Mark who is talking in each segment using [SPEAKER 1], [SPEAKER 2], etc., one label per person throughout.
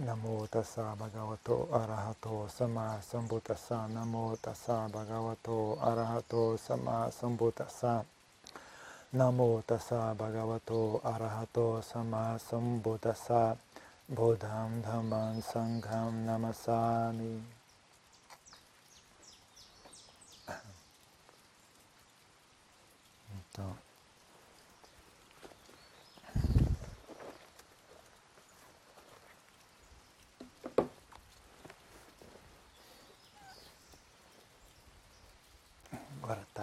[SPEAKER 1] นะโมตัสสะภะคะวะโต อะระหะโต สัมมาสัมพุทธัสสะนะโมตัสสะภะคะวะโต อะระหะโต สัมมาสัมพุทธัสสะนะโมตัสสะภะคะวะโต อะระหะโต สัมมาสัมพุทธัสสะบูธัมธัมมังสังฆังนามัสสามิต่อ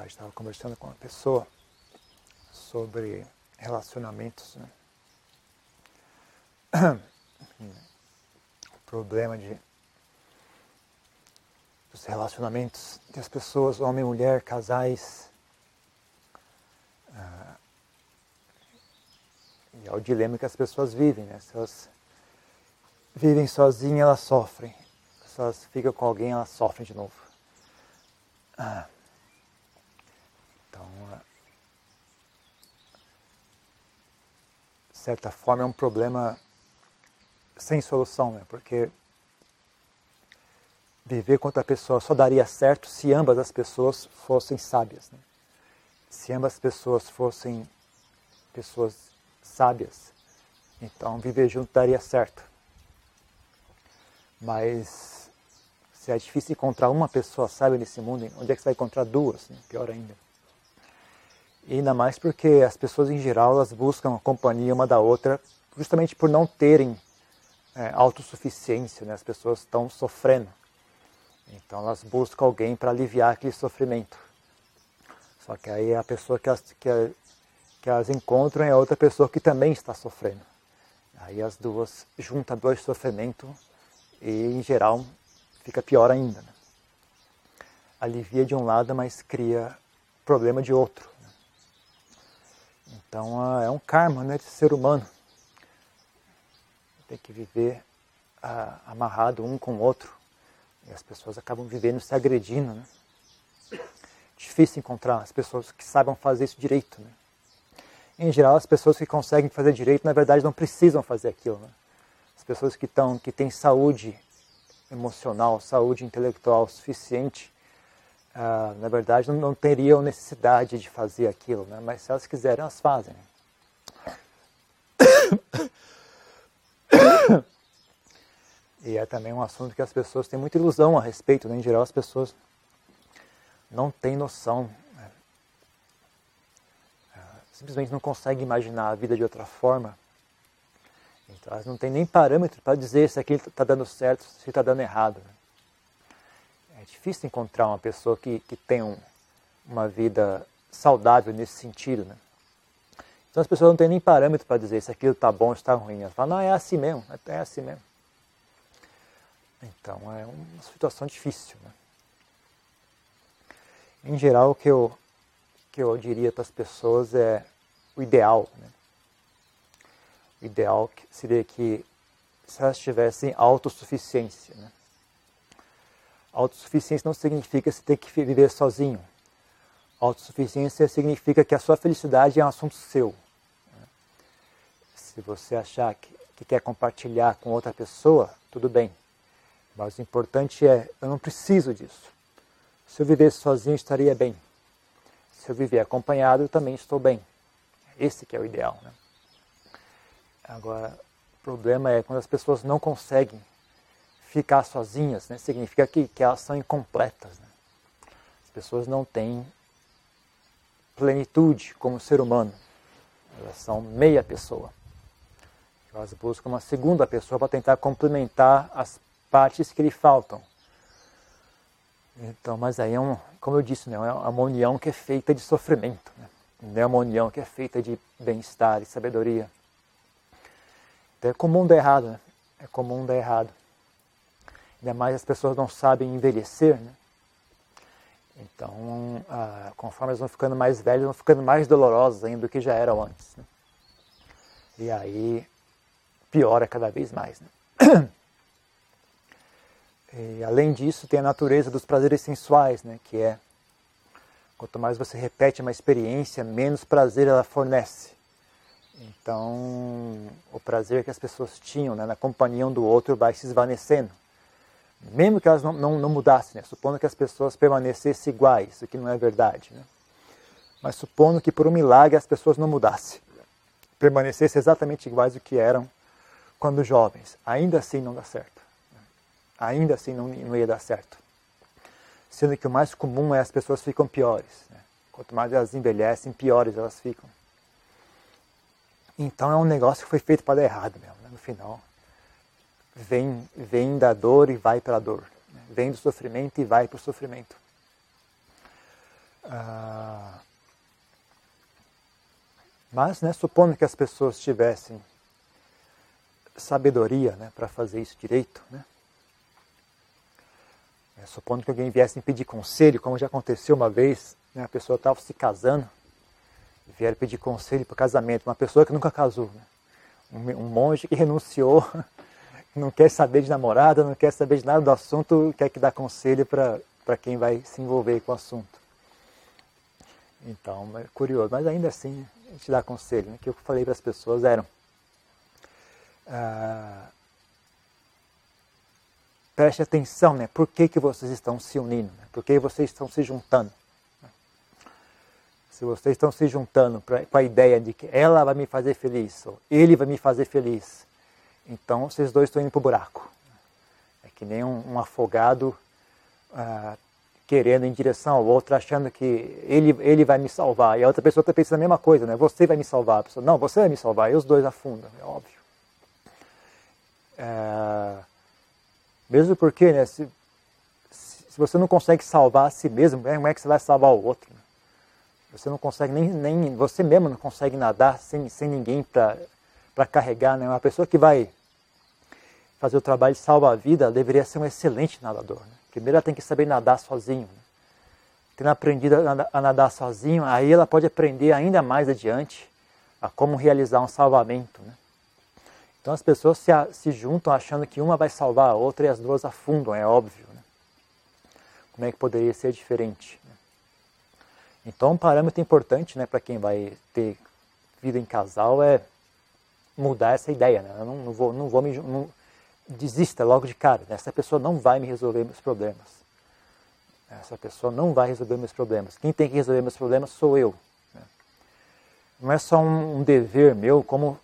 [SPEAKER 1] tarde estava conversando com uma pessoa sobre relacionamentos. Né? O problema de dos relacionamentos as pessoas, homem mulher, casais. Ah, e é o dilema que as pessoas vivem, né? Se elas vivem sozinhas, elas sofrem. Se elas ficam com alguém, elas sofrem de novo. Ah. Então, de certa forma, é um problema sem solução, né? porque viver com outra pessoa só daria certo se ambas as pessoas fossem sábias. Né? Se ambas as pessoas fossem pessoas sábias, então viver junto daria certo. Mas se é difícil encontrar uma pessoa sábia nesse mundo, onde é que você vai encontrar duas? Né? Pior ainda. Ainda mais porque as pessoas em geral elas buscam a companhia uma da outra justamente por não terem é, autossuficiência, né? as pessoas estão sofrendo. Então elas buscam alguém para aliviar aquele sofrimento. Só que aí a pessoa que elas, que, que elas encontram é outra pessoa que também está sofrendo. Aí as duas juntam dois sofrimentos e em geral fica pior ainda. Né? Alivia de um lado, mas cria problema de outro. Então é um karma né, de ser humano. Tem que viver ah, amarrado um com o outro. E as pessoas acabam vivendo se agredindo. Né? Difícil encontrar as pessoas que saibam fazer isso direito. Né? Em geral, as pessoas que conseguem fazer direito, na verdade, não precisam fazer aquilo. Né? As pessoas que, estão, que têm saúde emocional, saúde intelectual suficiente, ah, na verdade, não, não, teriam necessidade de fazer aquilo, né? mas se elas quiserem, elas fazem. E é também um assunto que as pessoas têm muita ilusão a respeito, né? em geral as pessoas não têm noção, né? simplesmente não conseguem imaginar a vida de outra forma. Então elas não têm nem parâmetro para dizer se aquilo está dando certo, se está dando errado. Né? Difícil encontrar uma pessoa que, que tenha um, uma vida saudável nesse sentido, né? Então as pessoas não têm nem parâmetro para dizer se aquilo está bom ou está ruim. Elas falam, não, é assim mesmo, é assim mesmo. Então é uma situação difícil. Né? Em geral, o que eu, que eu diria para as pessoas é o ideal. Né? O ideal seria que se elas tivessem autossuficiência. Né? Autossuficiência não significa você ter que viver sozinho. Autossuficiência significa que a sua felicidade é um assunto seu. Se você achar que, que quer compartilhar com outra pessoa, tudo bem. Mas o importante é, eu não preciso disso. Se eu vivesse sozinho, estaria bem. Se eu viver acompanhado, eu também estou bem. Esse que é o ideal. Né? Agora, o problema é quando as pessoas não conseguem ficar sozinhas, né? significa que, que elas são incompletas. Né? As pessoas não têm plenitude como ser humano. Elas são meia pessoa. Elas buscam uma segunda pessoa para tentar complementar as partes que lhe faltam. Então, mas aí é um, como eu disse, né, é uma união que é feita de sofrimento. Né? Não é uma união que é feita de bem-estar e sabedoria. Então é comum dar errado, né? É comum dar errado. Ainda mais as pessoas não sabem envelhecer, né? Então, ah, conforme elas vão ficando mais velhas, vão ficando mais dolorosas ainda do que já eram antes. Né? E aí piora cada vez mais. Né? E, além disso, tem a natureza dos prazeres sensuais, né? que é quanto mais você repete uma experiência, menos prazer ela fornece. Então, o prazer que as pessoas tinham né, na companhia um do outro vai se esvanecendo. Mesmo que elas não, não, não mudassem, né? supondo que as pessoas permanecessem iguais, o que não é verdade. Né? Mas supondo que por um milagre as pessoas não mudassem, permanecessem exatamente iguais do que eram quando jovens, ainda assim não dá certo. Ainda assim não, não ia dar certo. Sendo que o mais comum é as pessoas ficam piores. Né? Quanto mais elas envelhecem, piores elas ficam. Então é um negócio que foi feito para dar errado mesmo, né? no final. Vem, vem da dor e vai para a dor. Né? Vem do sofrimento e vai para o sofrimento. Ah, mas, né, supondo que as pessoas tivessem sabedoria né, para fazer isso direito, né? É, supondo que alguém viesse pedir conselho, como já aconteceu uma vez, né, a pessoa estava se casando, vieram pedir conselho para casamento, uma pessoa que nunca casou. Né? Um, um, monge que renunciou, não quer saber de namorada, não quer saber de nada do assunto, quer que dá conselho para quem vai se envolver com o assunto. Então, é curioso, mas ainda assim a gente dá conselho. Né? Que eu falei para as pessoas eram ah, preste atenção, né? Por que, que vocês estão se unindo? Né? Por que vocês estão se juntando? Se vocês estão se juntando pra, com a ideia de que ela vai me fazer feliz, ou ele vai me fazer feliz, então vocês dois estão indo para o buraco. É que nem um, um afogado ah, querendo em direção ao outro, achando que ele, ele vai me salvar. E a outra pessoa está pensando a mesma coisa, né? Você vai me salvar. A pessoa, não, você vai me salvar. E os dois afundam, é óbvio. É, mesmo porque, né, se, se você não consegue salvar a si mesmo, como é que você vai salvar o outro? Né? Você não consegue nem, nem você mesmo não consegue nadar sem, sem ninguém para carregar, né? Uma pessoa que vai fazer o trabalho de salvar a vida deveria ser um excelente nadador. Né? Primeiro ela tem que saber nadar sozinho. Né? Tendo aprendido a nadar sozinho, aí ela pode aprender ainda mais adiante a como realizar um salvamento. Né? Então as pessoas se, se juntam achando que uma vai salvar a outra e as duas afundam, é óbvio. Né? Como é que poderia ser diferente? Então, um parâmetro importante né, para quem vai ter vida em casal é mudar essa ideia. Né? Eu não, não, vou, não vou me. Desista logo de cara. Essa pessoa não vai me resolver meus problemas. Essa pessoa não vai resolver meus problemas. Quem tem que resolver meus problemas sou eu. Né? Não é só um, um dever meu, como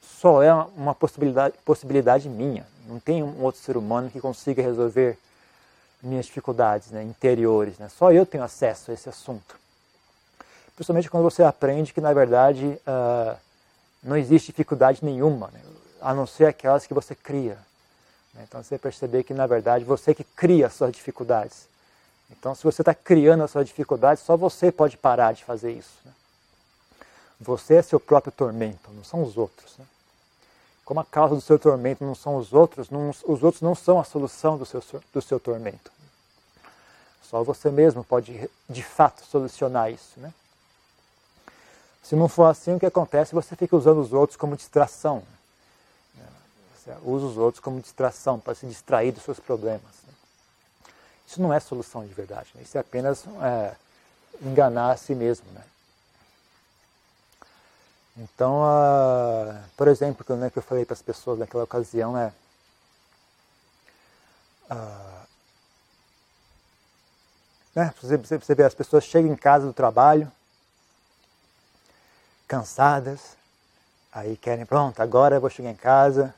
[SPEAKER 1] só é uma possibilidade, possibilidade minha. Não tem um outro ser humano que consiga resolver minhas dificuldades né, interiores. Né? Só eu tenho acesso a esse assunto. Principalmente quando você aprende que, na verdade, uh, não existe dificuldade nenhuma, né? A não ser aquelas que você cria. Né? Então você perceber que, na verdade, você que cria as suas dificuldades. Então, se você está criando as suas dificuldades, só você pode parar de fazer isso. Né? Você é seu próprio tormento, não são os outros. Né? Como a causa do seu tormento não são os outros, não, os outros não são a solução do seu, do seu tormento. Só você mesmo pode, de fato, solucionar isso. Né? Se não for assim, o que acontece? Você fica usando os outros como distração. Você usa os outros como distração, para se distrair dos seus problemas. Isso não é solução de verdade. Né? Isso é apenas é, enganar a si mesmo. Né? Então, uh, por exemplo, que, né, que eu falei para as pessoas naquela ocasião é. Uh, né, você, você vê, as pessoas chegam em casa do trabalho, cansadas, aí querem, pronto, agora eu vou chegar em casa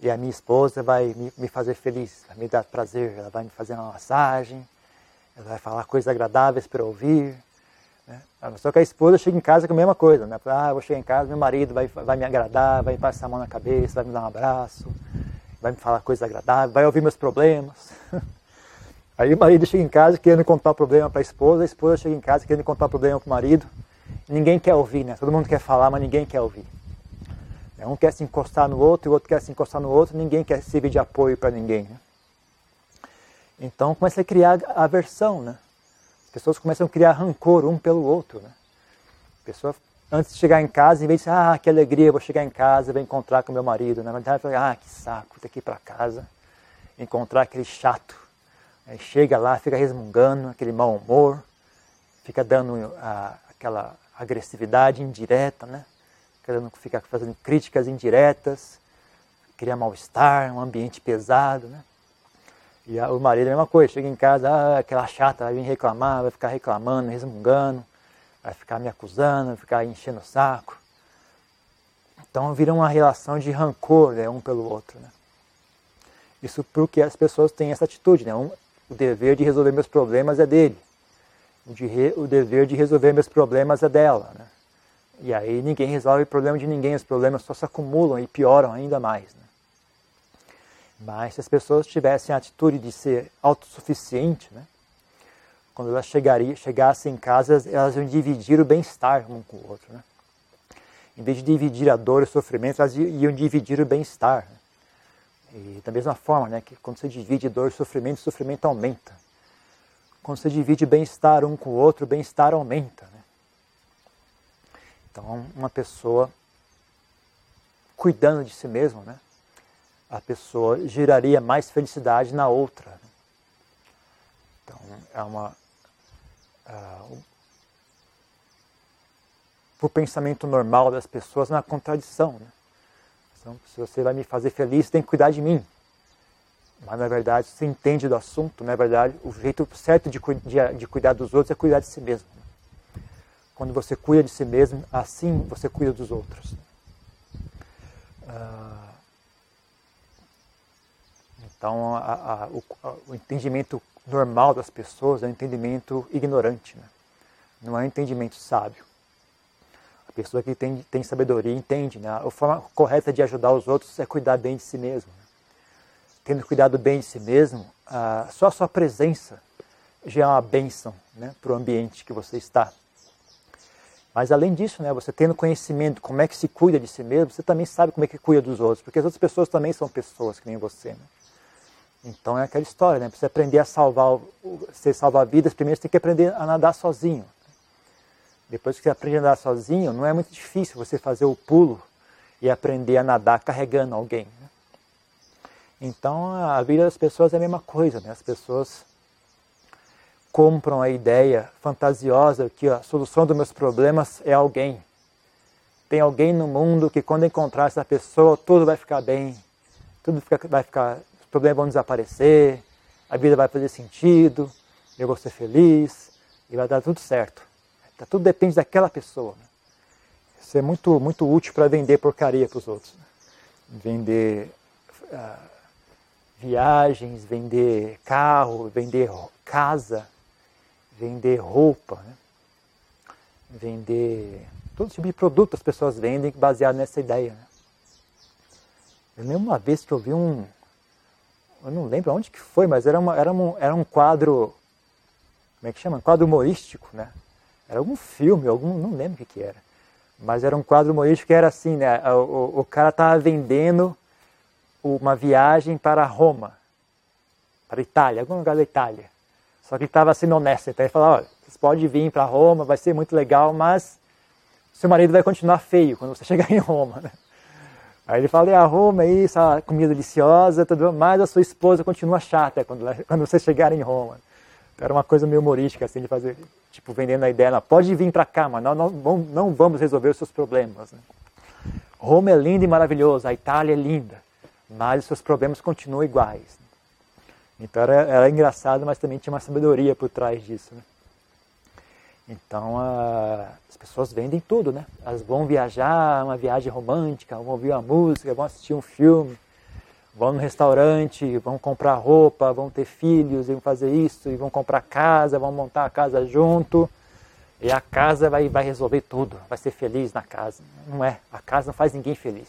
[SPEAKER 1] e a minha esposa vai me, fazer feliz, vai me dar prazer, ela vai me fazer uma massagem, ela vai falar coisas agradáveis para ouvir, né? Só que a esposa chega em casa com a mesma coisa, né? Ah, eu vou chegar em casa, meu marido vai, vai me agradar, vai passar a mão na cabeça, vai me dar um abraço, vai me falar coisas agradáveis, vai ouvir meus problemas. Aí o marido chega em casa querendo contar o problema para a esposa, a esposa chega em casa querendo contar o problema para o marido. Ninguém quer ouvir, né? Todo mundo quer falar, mas ninguém quer ouvir. Um quer se encostar no outro, o outro quer se encostar no outro, ninguém quer servir de apoio para ninguém. Né? Então começa a criar aversão, né? As pessoas começam a criar rancor um pelo outro. Né? A pessoa, antes de chegar em casa, em vez de dizer, ah, que alegria, vou chegar em casa, vou encontrar com meu marido. Na verdade, fala, ah, que saco, ter que ir para casa, encontrar aquele chato. Aí chega lá, fica resmungando, aquele mau humor, fica dando a, aquela agressividade indireta, né? Querendo ficar fazendo críticas indiretas, cria mal-estar, um ambiente pesado, né? E a, o marido é a mesma coisa, chega em casa, ah, aquela chata vai vir reclamar, vai ficar reclamando, resmungando, vai ficar me acusando, vai ficar enchendo o saco. Então vira uma relação de rancor né, um pelo outro. Né? Isso porque as pessoas têm essa atitude, né? Um, o dever de resolver meus problemas é dele. O, de re, o dever de resolver meus problemas é dela. Né? E aí ninguém resolve o problema de ninguém, os problemas só se acumulam e pioram ainda mais. Né? Mas se as pessoas tivessem a atitude de ser autossuficiente, né? quando elas chegaria, chegassem em casa, elas iam dividir o bem-estar um com o outro. Né? Em vez de dividir a dor e o sofrimento, elas iam dividir o bem-estar. Né? E da mesma forma, né, que quando você divide dor e sofrimento, o sofrimento aumenta. Quando você divide bem-estar um com o outro, o bem-estar aumenta. Né? Então, uma pessoa cuidando de si mesma, né? a pessoa geraria mais felicidade na outra. Então, é uma. Uh, o pensamento normal das pessoas é uma contradição. Né? Então, se você vai me fazer feliz, tem que cuidar de mim. Mas, na verdade, você entende do assunto, na verdade, o jeito certo de, de, de cuidar dos outros é cuidar de si mesmo. Quando você cuida de si mesmo, assim você cuida dos outros. Uh, então, a, a, o, a, o, entendimento normal das pessoas é um entendimento ignorante, né? não é um entendimento sábio. A pessoa que tem, tem sabedoria entende, né? a forma correta de ajudar os outros é cuidar bem de si mesmo. Né? Tendo cuidado bem de si mesmo, só a sua presença já é uma bênção né, para o ambiente que você está. Mas além disso, né, você tendo conhecimento como é que se cuida de si mesmo, você também sabe como é que cuida dos outros, porque as outras pessoas também são pessoas que nem você. Né? Então é aquela história, né? Você aprender a salvar, ser salvar-vidas, primeiro você tem que aprender a nadar sozinho. Depois que você aprende a nadar sozinho, não é muito difícil você fazer o pulo e aprender a nadar carregando alguém. Né? Então a vida das pessoas é a mesma coisa, né? As pessoas compram a ideia fantasiosa que a solução dos meus problemas é alguém. Tem alguém no mundo que quando encontrar essa pessoa, tudo vai ficar bem, tudo fica, vai ficar problemas vão desaparecer, a vida vai fazer sentido, eu vou ser feliz e vai dar tudo certo. Tá, tudo depende daquela pessoa. Né? Isso é muito, muito útil para vender porcaria para os outros. Né? Vender uh, viagens, vender carro, vender casa, vender roupa, né? vender todo tipo de produto as pessoas vendem baseado nessa ideia. Né? Eu lembro uma vez que eu vi um, eu não lembro onde que foi, mas era, uma, era, um, era um quadro, como é que chama? Um quadro humorístico, né? Era algum filme, algum, não lembro o que, que era. Mas era um quadro humorístico que era assim, né? O, o, cara estava vendendo uma viagem para Roma, para Itália, algum lugar da Itália. Só que estava sendo honesto, então ele falou, olha, vocês podem vir para Roma, vai ser muito legal, mas seu marido vai continuar feio quando você chegar em Roma, né? Aí ele fala, e a Roma aí, essa comida deliciosa, tudo, mas a sua esposa continua chata quando, quando você chegar em Roma. Então, era uma coisa meio humorística, assim, de fazer, tipo, vendendo a ideia, pode vir para cá, mas nós não, não, vamos resolver os seus problemas. Né? Roma é linda e maravilhosa, a Itália é linda, mas os seus problemas continuam iguais. Então era, era engraçado, mas também tinha uma sabedoria por trás disso. Né? Então a, as pessoas vendem tudo, né? Elas vão viajar, uma viagem romântica, vão ouvir uma música, vão assistir um filme, vão no restaurante, vão comprar roupa, vão ter filhos, vão fazer isso, e vão comprar casa, vão montar a casa junto. E a casa vai, vai resolver tudo, vai ser feliz na casa. Não é, a casa não faz ninguém feliz.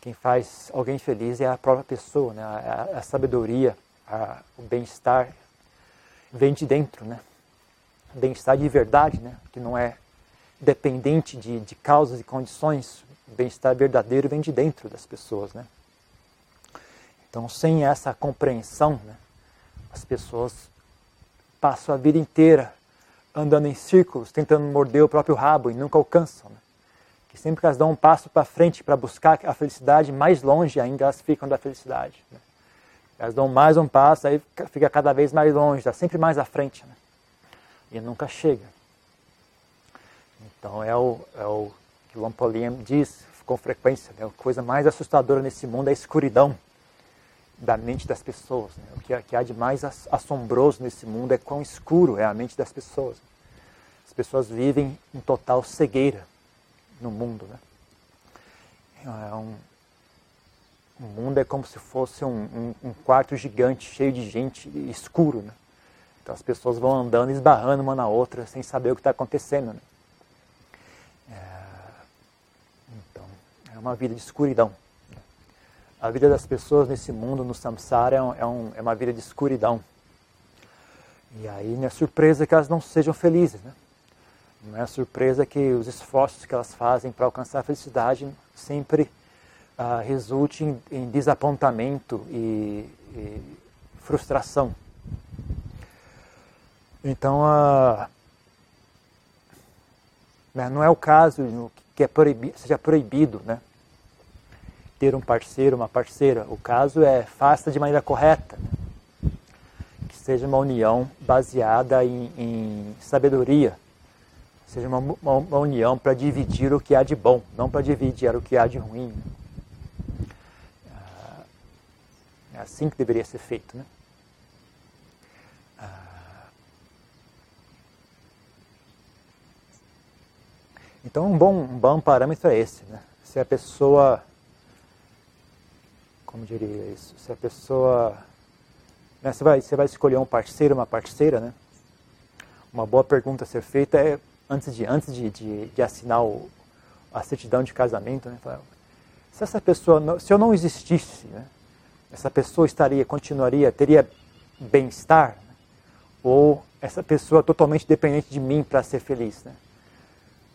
[SPEAKER 1] Quem faz alguém feliz é a própria pessoa, né? a, a, sabedoria, a, o bem-estar vem de dentro, né? bem-estar de verdade, né? que não é dependente de, de causas e condições, o bem-estar verdadeiro vem de dentro das pessoas. Né? Então, sem essa compreensão, né, as pessoas passam a vida inteira andando em círculos, tentando morder o próprio rabo e nunca alcançam. Né? Que sempre que elas dão um passo para frente para buscar a felicidade, mais longe ainda elas ficam da felicidade. Né? Elas dão mais um passo, aí fica cada vez mais longe, está sempre mais à frente. Né? e nunca chega. Então é o, é o que diz com frequência, né? a coisa mais assustadora nesse mundo é a escuridão da mente das pessoas. Né? O que, que há de mais assombroso nesse mundo é quão escuro é a mente das pessoas. As pessoas vivem em total cegueira no mundo. Né? É um, o mundo é como se fosse um, um, um, quarto gigante, cheio de gente, escuro. Né? Então as pessoas vão andando, esbarrando uma na outra, sem saber o que está acontecendo. Né? É, então, é uma vida de escuridão. A vida das pessoas nesse mundo, no samsara, é, um, é, é uma vida de escuridão. E aí não é surpresa que elas não sejam felizes. Né? Não é surpresa que os esforços que elas fazem para alcançar a felicidade sempre uh, resulte em, em desapontamento e, e, frustração. Então, né, não é o caso que é proibido, seja proibido né, ter um parceiro, uma parceira. O caso é faça de maneira correta. Né, que seja uma união baseada em, em sabedoria seja uma, uma, uma união para dividir o que há de bom, não para dividir o que há de ruim. Ah, é assim que deveria ser feito. Né? Ah, então, um bom, um bom parâmetro é esse. Né? Se a pessoa. Como diria isso? Se a pessoa. Né, você, vai, você vai escolher um parceiro, uma parceira, né? Uma boa pergunta a ser feita é antes de, antes de, de, de assinar o, a certidão de casamento, né, falava, se essa pessoa, não, se eu não existisse, né, essa pessoa estaria, continuaria, teria bem-estar, né, ou essa pessoa totalmente dependente de mim para ser feliz, né?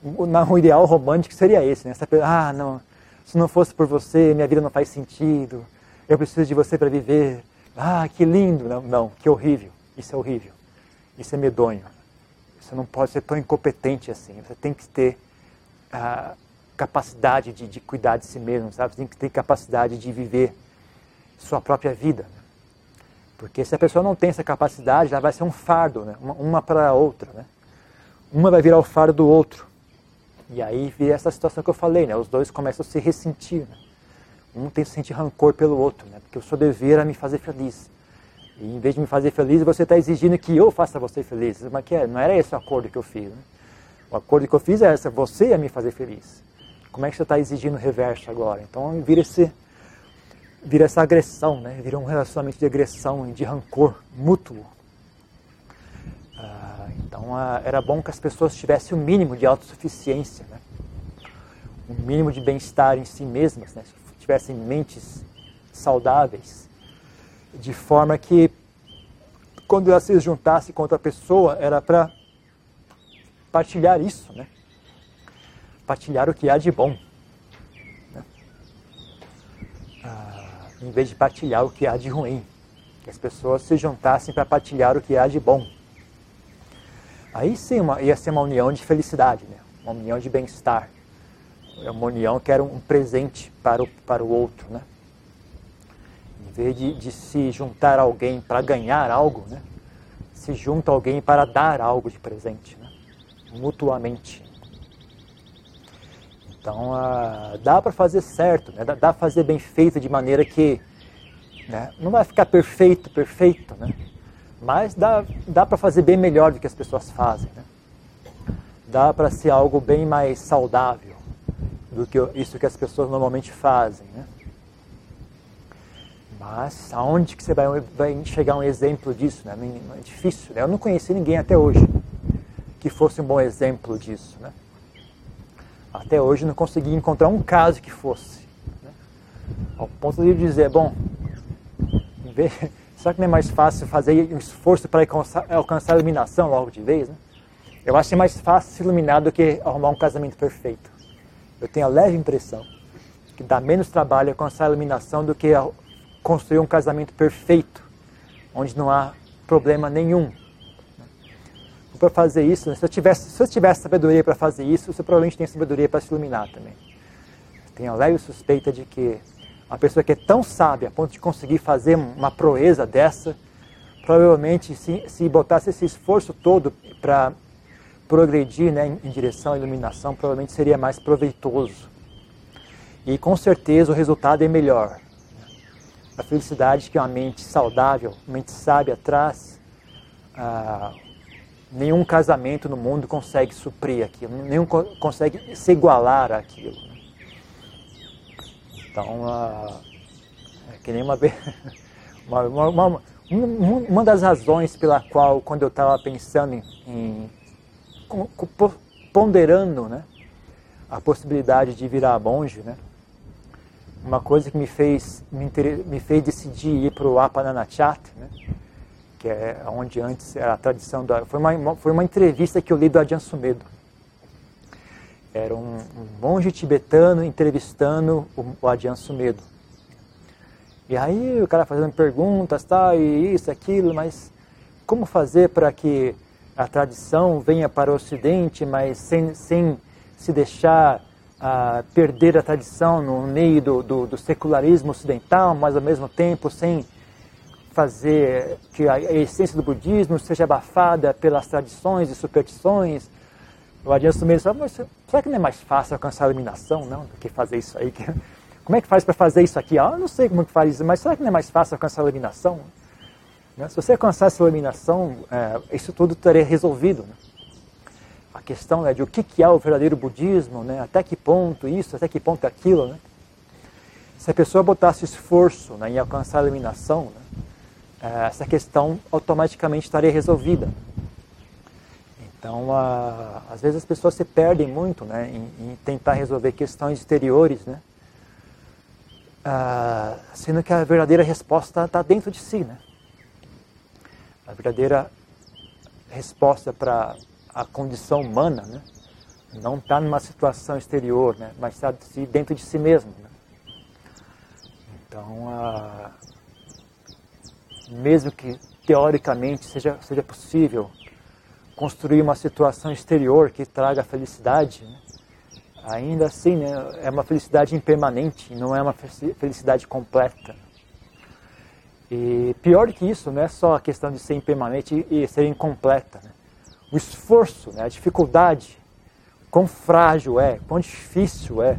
[SPEAKER 1] O, ideal romântico seria esse, né? Essa pessoa, ah, não, se não fosse por você, minha vida não faz sentido. Eu preciso de você para viver. Ah, que lindo! Não, não, que horrível. Isso é horrível. Isso é medonho. Você não pode ser tão incompetente assim. Você tem que ter a capacidade de, de cuidar de si mesmo, sabe? Você tem que ter capacidade de viver sua própria vida. Porque se a pessoa não tem essa capacidade, ela vai ser um fardo, né? uma, uma para a outra. Né? Uma vai virar o fardo do outro. E aí vira essa situação que eu falei, né? os dois começam a se ressentir. Né? Um tem que sentir rancor pelo outro, né? porque o seu dever é me fazer feliz. E em vez de me fazer feliz, você está exigindo que eu faça você feliz. Mas que é? não era esse o acordo que eu fiz. Né? O acordo que eu fiz é essa, você ia me fazer feliz. Como é que você está exigindo o reverso agora? Então vira, esse, vira essa agressão, né? vira um relacionamento de agressão e de rancor mútuo. Ah, então ah, era bom que as pessoas tivessem o um mínimo de autossuficiência, né? um mínimo de bem-estar em si mesmas, né? tivessem mentes saudáveis de forma que quando ela se juntasse com outra pessoa era para partilhar isso, né? Partilhar o que há de bom. Né? Ah, em vez de partilhar o que há de ruim. Que as pessoas se juntassem para partilhar o que há de bom. Aí sim uma, ia ser uma união de felicidade, né? uma união de bem-estar. É uma união que era um presente para o, para o outro. Né? Vez de, de se juntar alguém para ganhar algo, né? se junta alguém para dar algo de presente, né? mutuamente. Então uh, dá para fazer certo, né? dá para fazer bem feito de maneira que né? não vai ficar perfeito, perfeito, né? mas dá, dá para fazer bem melhor do que as pessoas fazem. Né? Dá para ser algo bem mais saudável do que isso que as pessoas normalmente fazem. Né? Mas aonde que você vai, vai chegar um exemplo disso? Né? É difícil. Né? Eu não conheci ninguém até hoje que fosse um bom exemplo disso. Né? Até hoje não consegui encontrar um caso que fosse. Né? Ao ponto de dizer, bom, será que não é mais fácil fazer um esforço para alcançar a iluminação logo de vez? Né? Eu acho que é mais fácil se iluminar do que arrumar um casamento perfeito. Eu tenho a leve impressão que dá menos trabalho alcançar a iluminação do que construir um casamento perfeito, onde não há problema nenhum. Para fazer isso, se eu tivesse, se eu tivesse sabedoria para fazer isso, você provavelmente tem sabedoria para se iluminar também. Tenho a leve suspeita de que uma pessoa que é tão sábia a ponto de conseguir fazer uma proeza dessa, provavelmente se, se botasse esse esforço todo para progredir né, em, em direção à iluminação provavelmente seria mais proveitoso. E com certeza o resultado é melhor. A felicidade que uma mente saudável, uma mente sábia traz, ah, nenhum casamento no mundo consegue suprir aquilo, nenhum consegue se igualar àquilo. Então, ah, é que nem. Uma, uma, uma, uma, das razões pela qual, quando eu estava pensando em, em, ponderando né, a possibilidade de virar monge, né, uma coisa que me fez, me, me fez decidir ir para o Apananachat, né, que é onde antes era a tradição da. Foi uma, foi uma entrevista que eu li do Adjan Sumedo. Era um, um monge tibetano entrevistando o, o Sumedo. E aí o cara fazendo perguntas, tal, e isso, aquilo, mas como fazer para que a tradição venha para o Ocidente, mas sem, sem se deixar uh, perder a tradição no meio do, do, do, secularismo ocidental, mas ao mesmo tempo sem fazer que a essência do budismo seja abafada pelas tradições e superstições. O Adianto mesmo fala, mas será que não é mais fácil alcançar a iluminação, não, do que fazer isso aí? Como é que faz para fazer isso aqui? Ah, eu não sei como que faz isso, mas será que não é mais fácil alcançar a iluminação? Né? Se você alcançar essa iluminação, é, isso tudo estaria resolvido. A questão né, de o que, que é o verdadeiro budismo, né? até que ponto isso, até que ponto aquilo. Né? Se a pessoa botasse esforço né, em alcançar a iluminação, né, é, essa questão automaticamente estaria resolvida. Então, a, às vezes as pessoas se perdem muito né, em, em tentar resolver questões exteriores, né? Ah, sendo que a verdadeira resposta está dentro de si, né? A verdadeira resposta para a condição humana, né? Não está numa situação exterior, né? Mas está dentro de si mesmo. Né? Então, mesmo que teoricamente seja, seja possível construir uma situação exterior que traga felicidade, né? ainda assim né, é uma felicidade impermanente, não é uma felicidade completa. E pior que isso, não é só a questão de ser impermanente e ser incompleta. Né? O esforço, né, a dificuldade, quão frágil é, quão difícil é,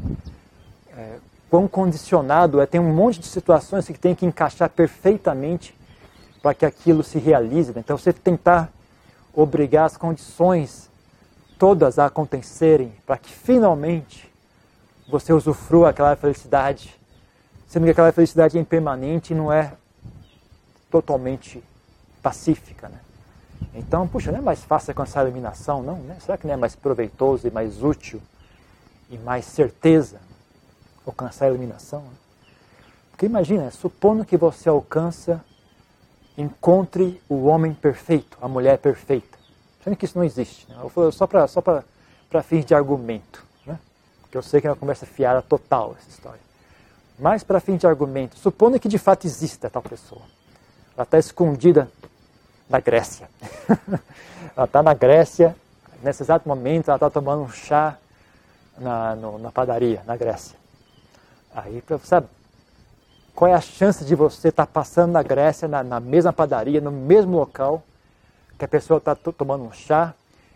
[SPEAKER 1] é, quão condicionado é. Tem um monte de situações que tem que encaixar perfeitamente para que aquilo se realize. Né? Então você tentar obrigar as condições todas a acontecerem para que finalmente você usufrua aquela felicidade, sendo que aquela felicidade é impermanente e não é totalmente pacífica. Né? Então, puxa, não é mais fácil alcançar a iluminação, não? Né? Será que não é mais proveitoso e mais útil e mais certeza alcançar a iluminação? Porque imagina, supondo que você alcança, encontre o homem perfeito, a mulher perfeita. Sendo que isso não existe. Né? Só para só fins de argumento. Né? Porque eu sei que é uma conversa fiada total essa história. Mas para fins de argumento, supondo que de fato exista tal pessoa. Ela está escondida na Grécia. ela está na Grécia, nesse exato momento ela está tomando um chá na, no, na padaria, na Grécia. Aí, sabe, qual é a chance de você estar tá passando na Grécia, na, na mesma padaria, no mesmo local, que a pessoa está tomando um chá,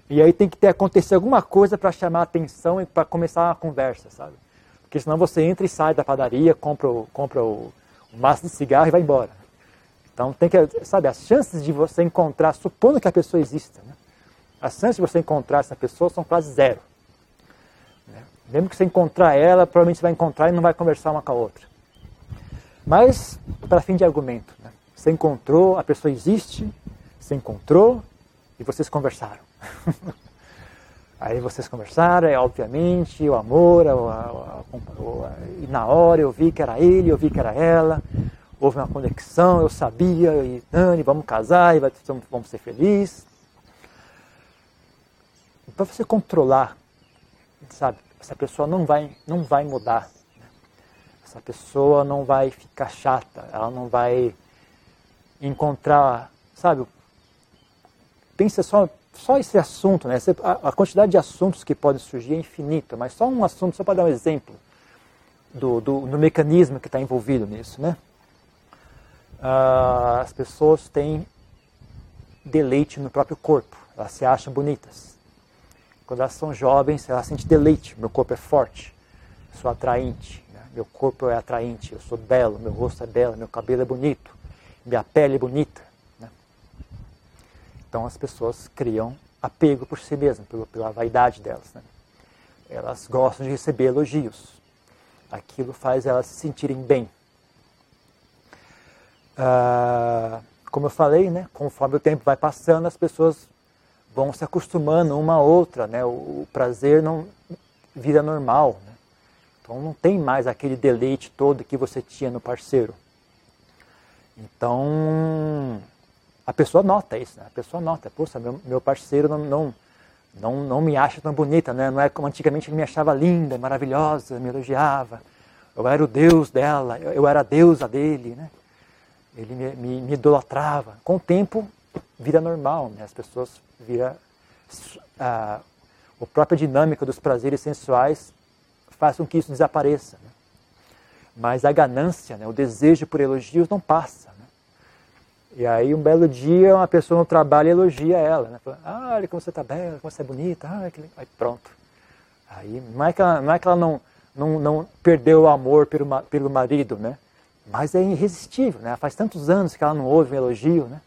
[SPEAKER 1] e aí tem que ter acontecer alguma coisa para chamar a atenção e para começar uma conversa, sabe? Porque senão você entra e sai da padaria, compra o, compra o, o maço de cigarro e vai embora. Então tem que, sabe, as chances de você encontrar, supondo que a pessoa exista, né? as chances de você encontrar essa pessoa são quase zero. Né? Mesmo que você encontrar ela, provavelmente você vai encontrar e não vai conversar uma com a outra. Mas, para fim de argumento, né? você encontrou, a pessoa existe, se encontrou e vocês conversaram. Aí vocês conversaram, é obviamente, o amor, e na hora eu vi que era ele, eu vi que era ela, houve uma conexão, eu sabia, e Dani, vamos casar, e vamos ser felizes. Para você controlar, sabe, essa pessoa não vai, não vai mudar. Né? Essa pessoa não vai ficar chata, ela não vai encontrar, sabe, pensa só, só esse assunto, né? a, quantidade de assuntos que podem surgir é infinita, mas só um assunto, só para dar um exemplo do, do, do mecanismo que está envolvido nisso. Né? Ah, as pessoas têm deleite no próprio corpo, elas se acham bonitas. Quando elas são jovens, elas sentem deleite. Meu corpo é forte, sou atraente. Né? Meu corpo é atraente, eu sou belo, meu rosto é belo, meu cabelo é bonito, minha pele é bonita. Né? Então as pessoas criam apego por si mesmas, pela, pela vaidade delas. Né? Elas gostam de receber elogios. Aquilo faz elas se sentirem bem. Ah, como eu falei, né, conforme o tempo vai passando, as pessoas vão se acostumando uma a outra, né, o, o prazer não vira normal. Né? Então não tem mais aquele deleite todo que você tinha no parceiro. Então a pessoa nota isso, né? a pessoa nota, poxa, meu, meu parceiro não, não, não, não me acha tão bonita, né? não é como antigamente ele me achava linda, maravilhosa, me elogiava, eu era o Deus dela, eu era a deusa dele, né? Ele me, me, me idolatrava. Com o tempo, vira normal, né? as pessoas vira a, a própria dinâmica dos prazeres sensuais faz com que isso desapareça. Né? Mas a ganância, né? o desejo por elogios não passa. Né? E aí um belo dia uma pessoa no trabalho elogia ela, né? Fala, ah, olha como você está bela, como você é bonita, ah, que... aí pronto. Aí não é que ela não, é que ela não, não, não perdeu o amor pelo, pelo marido, né? Mas é irresistível, né? Faz tantos anos que ela não ouve um elogio, né?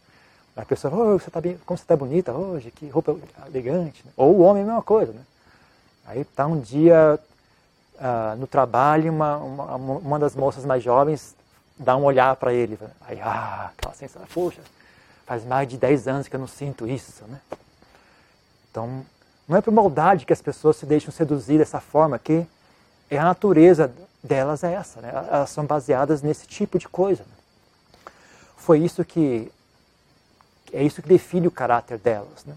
[SPEAKER 1] A pessoa, oh, você tá bem, como você está bonita hoje, que roupa elegante. Né? Ou o homem, a mesma coisa, né? Aí está um dia uh, no trabalho, uma, uma, uma das moças mais jovens dá um olhar para ele. Aí, ah, aquela sensação, poxa, faz mais de 10 anos que eu não sinto isso, né? Então, não é por maldade que as pessoas se deixam seduzir dessa forma, que é a natureza delas é essa, né? elas são baseadas nesse tipo de coisa. Foi isso que é isso que define o caráter delas. Né?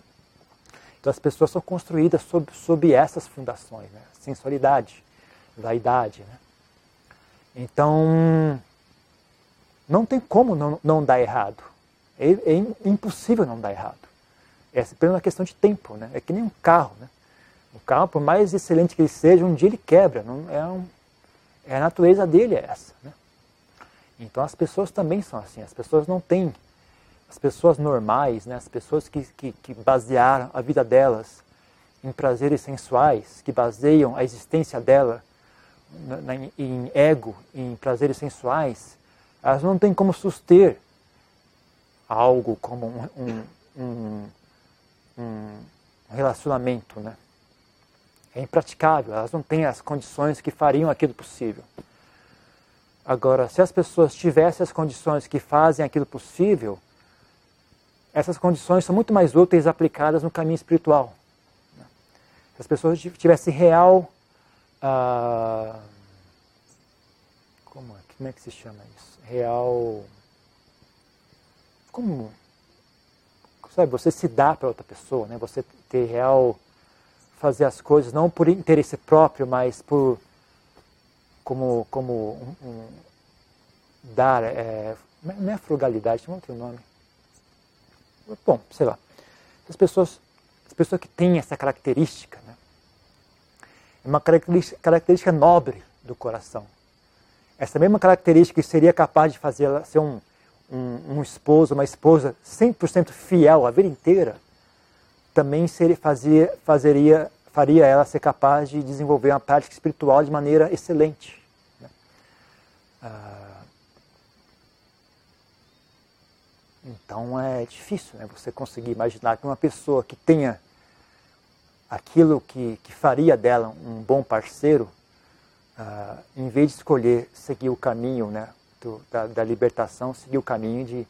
[SPEAKER 1] Então as pessoas são construídas sob, sob essas fundações, né? sensualidade, vaidade. Né? Então não tem como não, não dar errado. É, é impossível não dar errado. É apenas uma questão de tempo. Né? É que nem um carro. Né? O carro, por mais excelente que ele seja, um dia ele quebra. Não, é um, é a natureza dele é essa. Né? Então as pessoas também são assim. As pessoas não têm, as pessoas normais, né? as pessoas que, que, que basearam a vida delas em prazeres sensuais, que baseiam a existência dela na, na, em ego, em prazeres sensuais, elas não têm como suster algo como um, um, um, um relacionamento, né? É impraticável, elas não têm as condições que fariam aquilo possível. Agora, se as pessoas tivessem as condições que fazem aquilo possível, essas condições são muito mais úteis aplicadas no caminho espiritual. Se as pessoas tivessem real. Ah, como, é, como é que se chama isso? Real. Como. Sabe, você se dá para outra pessoa, né? você ter real fazer as coisas não por interesse próprio, mas por como como um, um, dar é, não é frugalidade, tem outro nome. Bom, sei lá. As pessoas as pessoas que têm essa característica, né, é uma característica, característica nobre do coração. Essa mesma característica que seria capaz de fazer ela ser um, um, um esposo, uma esposa 100% fiel a vida inteira, também seria, fazia, fazeria, faria ela ser capaz de desenvolver uma prática espiritual de maneira excelente. Né? Ah, então é difícil né, você conseguir imaginar que uma pessoa que tenha aquilo que, que faria dela um bom parceiro, ah, em vez de escolher seguir o caminho né, do, da, da libertação, seguir o caminho de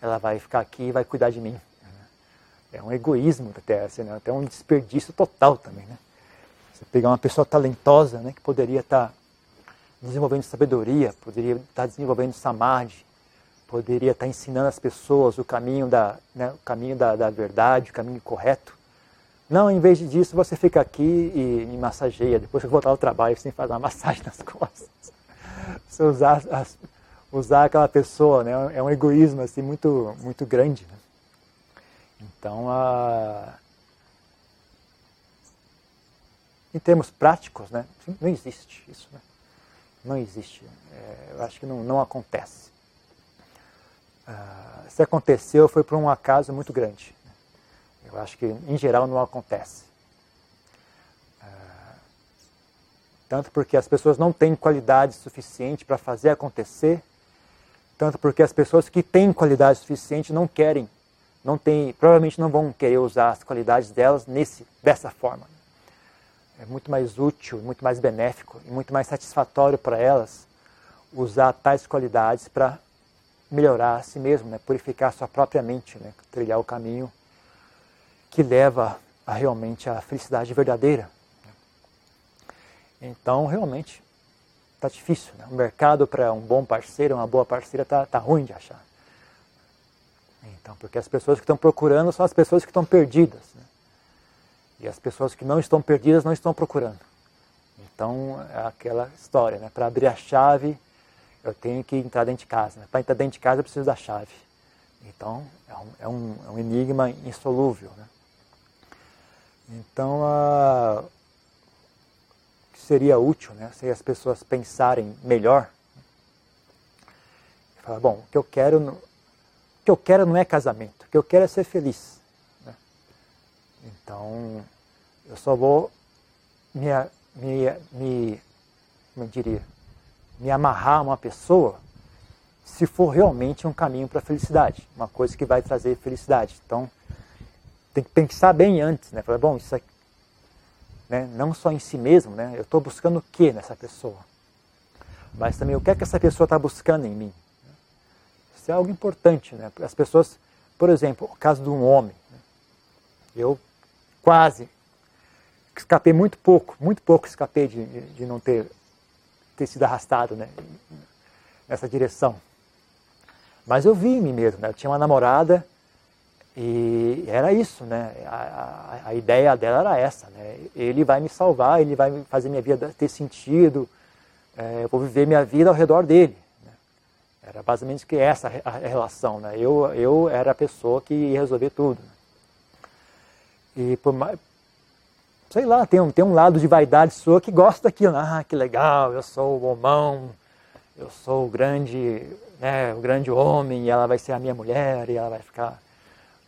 [SPEAKER 1] ela vai ficar aqui e vai cuidar de mim é um egoísmo até, assim, né? até um desperdício total também. Né? Você pegar uma pessoa talentosa né, que poderia estar desenvolvendo sabedoria, poderia estar desenvolvendo samadhi, poderia estar ensinando as pessoas o caminho da, né, o caminho da, da verdade, o caminho correto. Não, em vez disso, você fica aqui e me massageia. Depois que voltar ao trabalho, que fazer uma massagem nas costas. Você usar, usar aquela pessoa, né? É um egoísmo assim, muito, muito grande. Né? Então, a... em termos práticos, né, não existe isso. Né? Não existe. É, eu acho que não, não acontece. Ah, se aconteceu, foi por um acaso muito grande. Eu acho que, em geral, não acontece. tanto porque as pessoas não têm qualidade suficiente para fazer acontecer, tanto porque as pessoas que têm qualidade suficiente não querem, não têm, provavelmente não vão querer usar as qualidades delas nesse, dessa forma. É muito mais útil, muito mais benéfico e muito mais satisfatório para elas usar tais qualidades para melhorar a si mesmo, né? purificar a sua própria mente, né? trilhar o caminho que leva a realmente a felicidade verdadeira. Então, realmente, está difícil. Né? O mercado para um bom parceiro, uma boa parceira, está tá ruim de achar. Então, porque as pessoas que estão procurando são as pessoas que estão perdidas. Né? E as pessoas que não estão perdidas não estão procurando. Então, é aquela história, né? Para abrir a chave, eu tenho que entrar dentro de casa. Né? Para entrar dentro de casa, eu preciso da chave. Então, é um, é um, é um enigma insolúvel. Né? Então, a, seria útil né, se as pessoas pensarem melhor. Falar, bom, o que eu quero, o que eu quero não é casamento, o que eu quero é ser feliz. Né? Então, eu só vou me, me, me, como eu diria, me amarrar a uma pessoa se for realmente um caminho para a felicidade, uma coisa que vai trazer felicidade. Então, tem que pensar bem antes, né? Falar, bom, isso aqui, né? não só em si mesmo, né? eu estou buscando o que nessa pessoa? Mas também o que é que essa pessoa está buscando em mim? É algo importante. Né? As pessoas, por exemplo, o caso de um homem. Né? Eu quase escapei muito pouco, muito pouco escapei de, de, de não ter ter sido arrastado né, nessa direção. Mas eu vi em mim mesmo, né? eu tinha uma namorada e era isso, né? A, a, a, ideia dela era essa, né? Ele vai me salvar, ele vai fazer minha vida ter sentido, é, eu vou viver minha vida ao redor dele. Né? Era basicamente que essa a relação, né? Eu, eu era a pessoa que ia resolver tudo. E por mais, sei lá, tem um, tem um lado de vaidade sua que gosta daquilo. Ah, que legal, eu sou o homão, eu sou o grande, né, o grande homem, e ela vai ser a minha mulher, e ela vai ficar...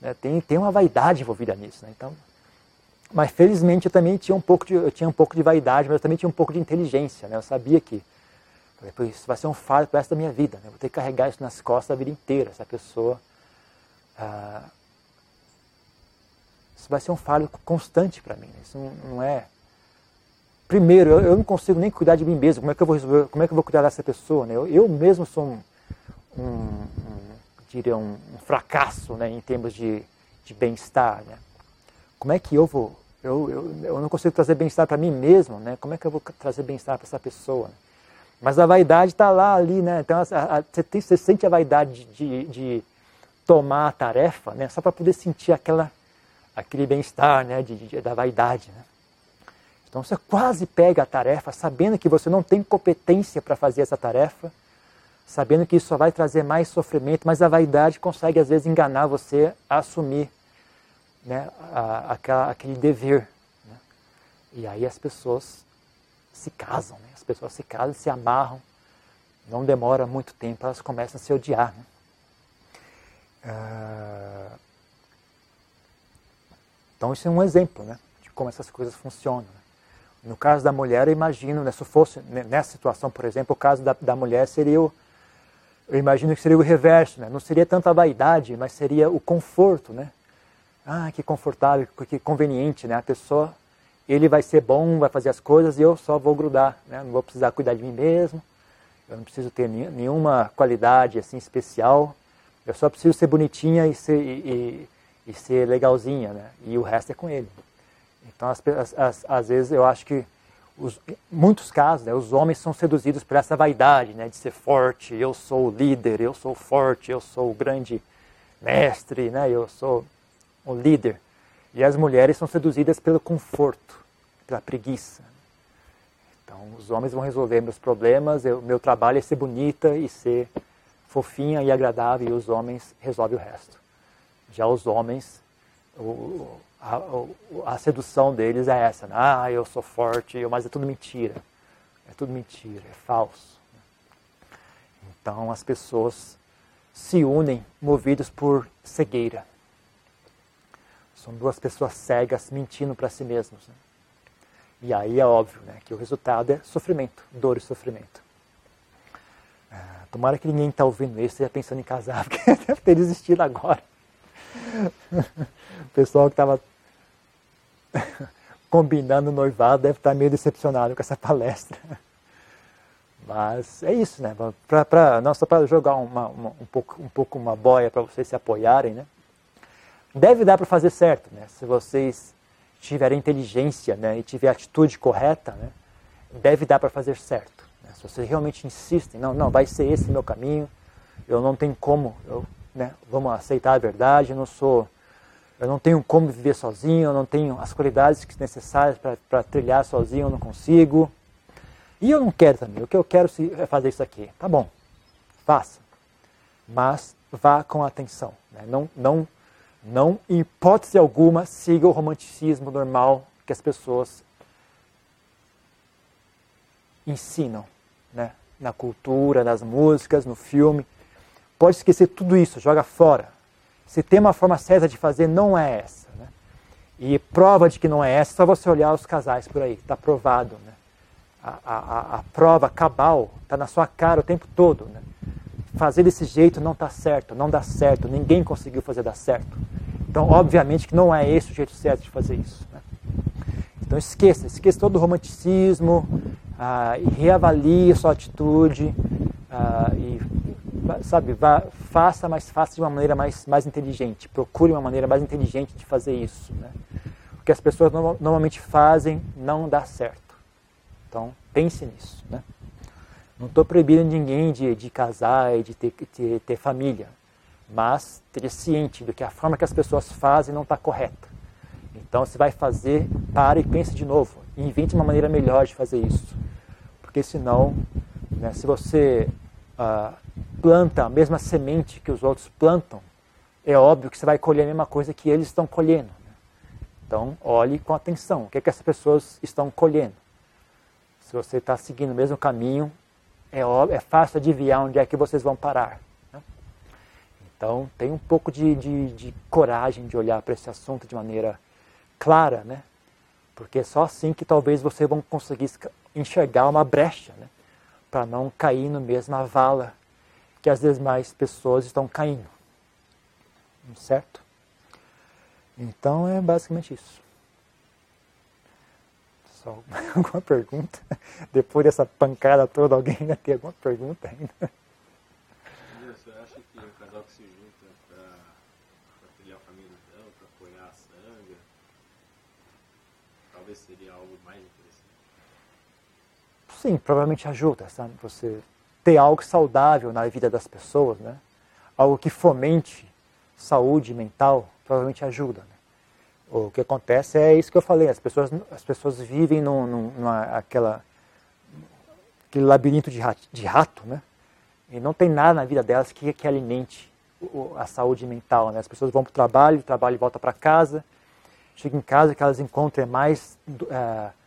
[SPEAKER 1] Né, tem, tem uma vaidade envolvida nisso. Né? Então, mas felizmente eu também tinha um pouco de, eu tinha um pouco de vaidade, mas eu também tinha um pouco de inteligência. Né? Eu sabia que isso vai ser um fardo para essa da minha vida. Né? Vou ter que carregar isso nas costas a vida inteira. Essa pessoa... Ah, isso vai ser um fardo constante para mim. Isso não, não, é. Primeiro, eu, eu, não consigo nem cuidar de mim mesmo. Como é que eu vou resolver, como é que eu vou cuidar dessa pessoa? Né? Eu, eu mesmo sou um, um, um diria um, um, fracasso, né, em termos de, de bem-estar. Né? Como é que eu vou? Eu, eu, eu não consigo trazer bem-estar para mim mesmo, né? Como é que eu vou trazer bem-estar para essa pessoa? Né? Mas a vaidade está lá ali, né? Então você sente a vaidade de, de tomar a tarefa, né? Só para poder sentir aquela aquele bem-estar né, de, de, da vaidade. Né? Então você quase pega a tarefa sabendo que você não tem competência para fazer essa tarefa, sabendo que isso só vai trazer mais sofrimento, mas a vaidade consegue às vezes enganar você a assumir né, a, aquela, aquele dever. Né? E aí as pessoas se casam, né? as pessoas se casam, se amarram, não demora muito tempo, elas começam a se odiar. Né? Uh, então isso é um exemplo né, de como essas coisas funcionam. Né. No caso da mulher, eu imagino, né, se fosse né, nessa situação, por exemplo, o caso da, da mulher seria o, eu imagino que seria o reverso, né? não seria tanta a vaidade, mas seria o conforto, né? Ah, que confortável, que conveniente, né? A pessoa, ele vai ser bom, vai fazer as coisas e eu só vou grudar, né? Não vou precisar cuidar de mim mesmo, eu não preciso ter nenhuma qualidade assim especial, eu só preciso ser bonitinha e, ser, e, e ser legalzinha, né? E o resto é com ele. Então, às vezes, eu acho que, os, muitos casos, né, os homens são seduzidos por essa vaidade, né? De ser forte, eu sou o líder, eu sou forte, eu sou o grande mestre, né? Eu sou o líder. E as mulheres são seduzidas pelo conforto, pela preguiça. Então, os homens vão resolver meus problemas, o meu trabalho é ser bonita e ser fofinha e agradável, e os homens resolvem o resto. Já os homens, o, a, a, sedução deles é essa, né? ah, eu sou forte, mas é tudo mentira. É tudo mentira, é falso. Então as pessoas se unem movidos por cegueira. São duas pessoas cegas mentindo para si mesmos. Né? E aí é óbvio né, que o resultado é sofrimento, dor e sofrimento. Ah, tomara que ninguém está ouvindo isso esteja pensando em casar, porque deve ter desistido agora. O pessoal que estava combinando o noivado deve estar meio decepcionado com essa palestra. Mas é isso, né? Pra, pra, não só para jogar uma, uma, um, pouco, um pouco uma boia para vocês se apoiarem, né? Deve dar para fazer certo, né? Se vocês tiverem inteligência né, e tiver a atitude correta, né, deve dar para fazer certo. Né? Se vocês realmente insistem, não, não, vai ser esse meu caminho, eu não tenho como, eu, né, vamos aceitar a verdade, eu não sou eu não tenho como viver sozinho, eu não tenho as qualidades necessárias para trilhar sozinho, eu não consigo. E eu não quero também, o que eu quero é fazer isso aqui. Tá bom, faça. Mas vá com atenção. Né? Não, não, não, em hipótese alguma, siga o romanticismo normal que as pessoas ensinam né? na cultura, nas músicas, no filme. Pode esquecer tudo isso, joga fora. Se tem uma forma certa de fazer, não é essa. Né? E prova de que não é essa, é só você olhar os casais por aí, está provado. Né? A, a, a, prova cabal está na sua cara o tempo todo. Né? Fazer desse jeito não está certo, não dá certo, ninguém conseguiu fazer dar certo. Então, obviamente que não é esse o jeito certo de fazer isso. Né? Então, esqueça, esqueça todo o romanticismo, ah, reavalie a sua atitude, ah, e sabe, vá, faça, mas faça de uma maneira mais, mais inteligente. Procure uma maneira mais inteligente de fazer isso. Né? O que as pessoas no, normalmente fazem não dá certo. Então, pense nisso. Né? Não estou proibindo ninguém de, de casar e de ter, de ter família, mas esteja ciente do que a forma que as pessoas fazem não está correta. Então, se vai fazer, pare e pense de novo. E invente uma maneira melhor de fazer isso. Porque senão, né, se você uh, planta a mesma semente que os outros plantam, é óbvio que você vai colher a mesma coisa que eles estão colhendo. Né? Então, olhe com atenção o que, é que as pessoas estão colhendo. Se você está seguindo o mesmo caminho, é, óbvio, é fácil adivinhar onde é que vocês vão parar. Né? Então, tem um pouco de, de, de coragem de olhar para esse assunto de maneira clara, né? porque é só assim que talvez vocês vão conseguir enxergar uma brecha. Né? para não cair na mesma vala que as demais pessoas estão caindo. Certo? Então é basicamente isso. Alguma pergunta? Depois dessa pancada toda, alguém ainda tem alguma pergunta ainda?
[SPEAKER 2] Você acha que o casal que se junta para criar a família dela, para apoiar a sangue, talvez seria algo mais interessante?
[SPEAKER 1] sim, provavelmente ajuda, sabe? Você ter algo saudável na vida das pessoas, né? Algo que fomente saúde mental, provavelmente ajuda. O que acontece é isso que eu falei, as pessoas, as pessoas vivem num, numa, aquela, aquele labirinto de rato, de rato, né? E não tem nada na vida delas que, que alimente a saúde mental, né? As pessoas vão para o trabalho, o trabalho volta para casa, chegam em casa que elas encontram é mais... Uh,